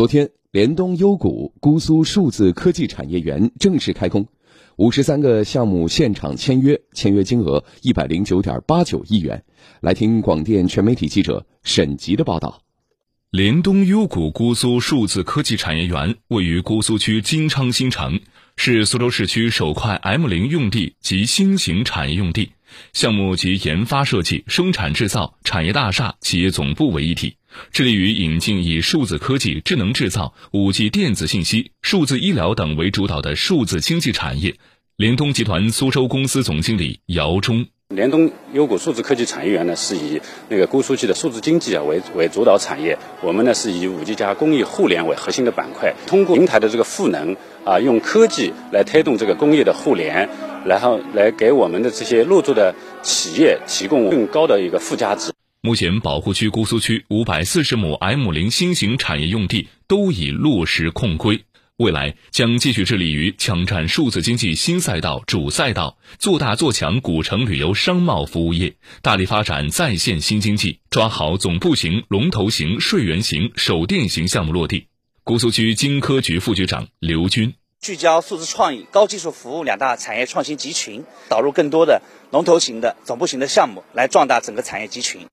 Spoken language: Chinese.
昨天，联东优谷姑苏数字科技产业园正式开工，五十三个项目现场签约，签约金额一百零九点八九亿元。来听广电全媒体记者沈吉的报道。联东优谷姑苏数字科技产业园位于姑苏区金昌新城，是苏州市区首块 M 零用地及新型产业用地。项目集研发设计、生产制造、产业大厦、企业总部为一体，致力于引进以数字科技、智能制造、五 G 电子信息、数字医疗等为主导的数字经济产业。联通集团苏州公司总经理姚忠。联通优谷数字科技产业园呢，是以那个姑苏区的数字经济啊为为主导产业。我们呢是以五 G 加工业互联为核心的板块，通过平台的这个赋能啊，用科技来推动这个工业的互联，然后来给我们的这些入驻的企业提供更高的一个附加值。目前，保护区姑苏区五百四十亩 M 零新型产业用地都已落实控规。未来将继续致力于抢占数字经济新赛道主赛道，做大做强古城旅游商贸服务业，大力发展在线新经济，抓好总部型、龙头型、税源型、手电型项目落地。姑苏区经科局副局长刘军聚焦数字创意、高技术服务两大产业创新集群，导入更多的龙头型的、总部型的项目，来壮大整个产业集群。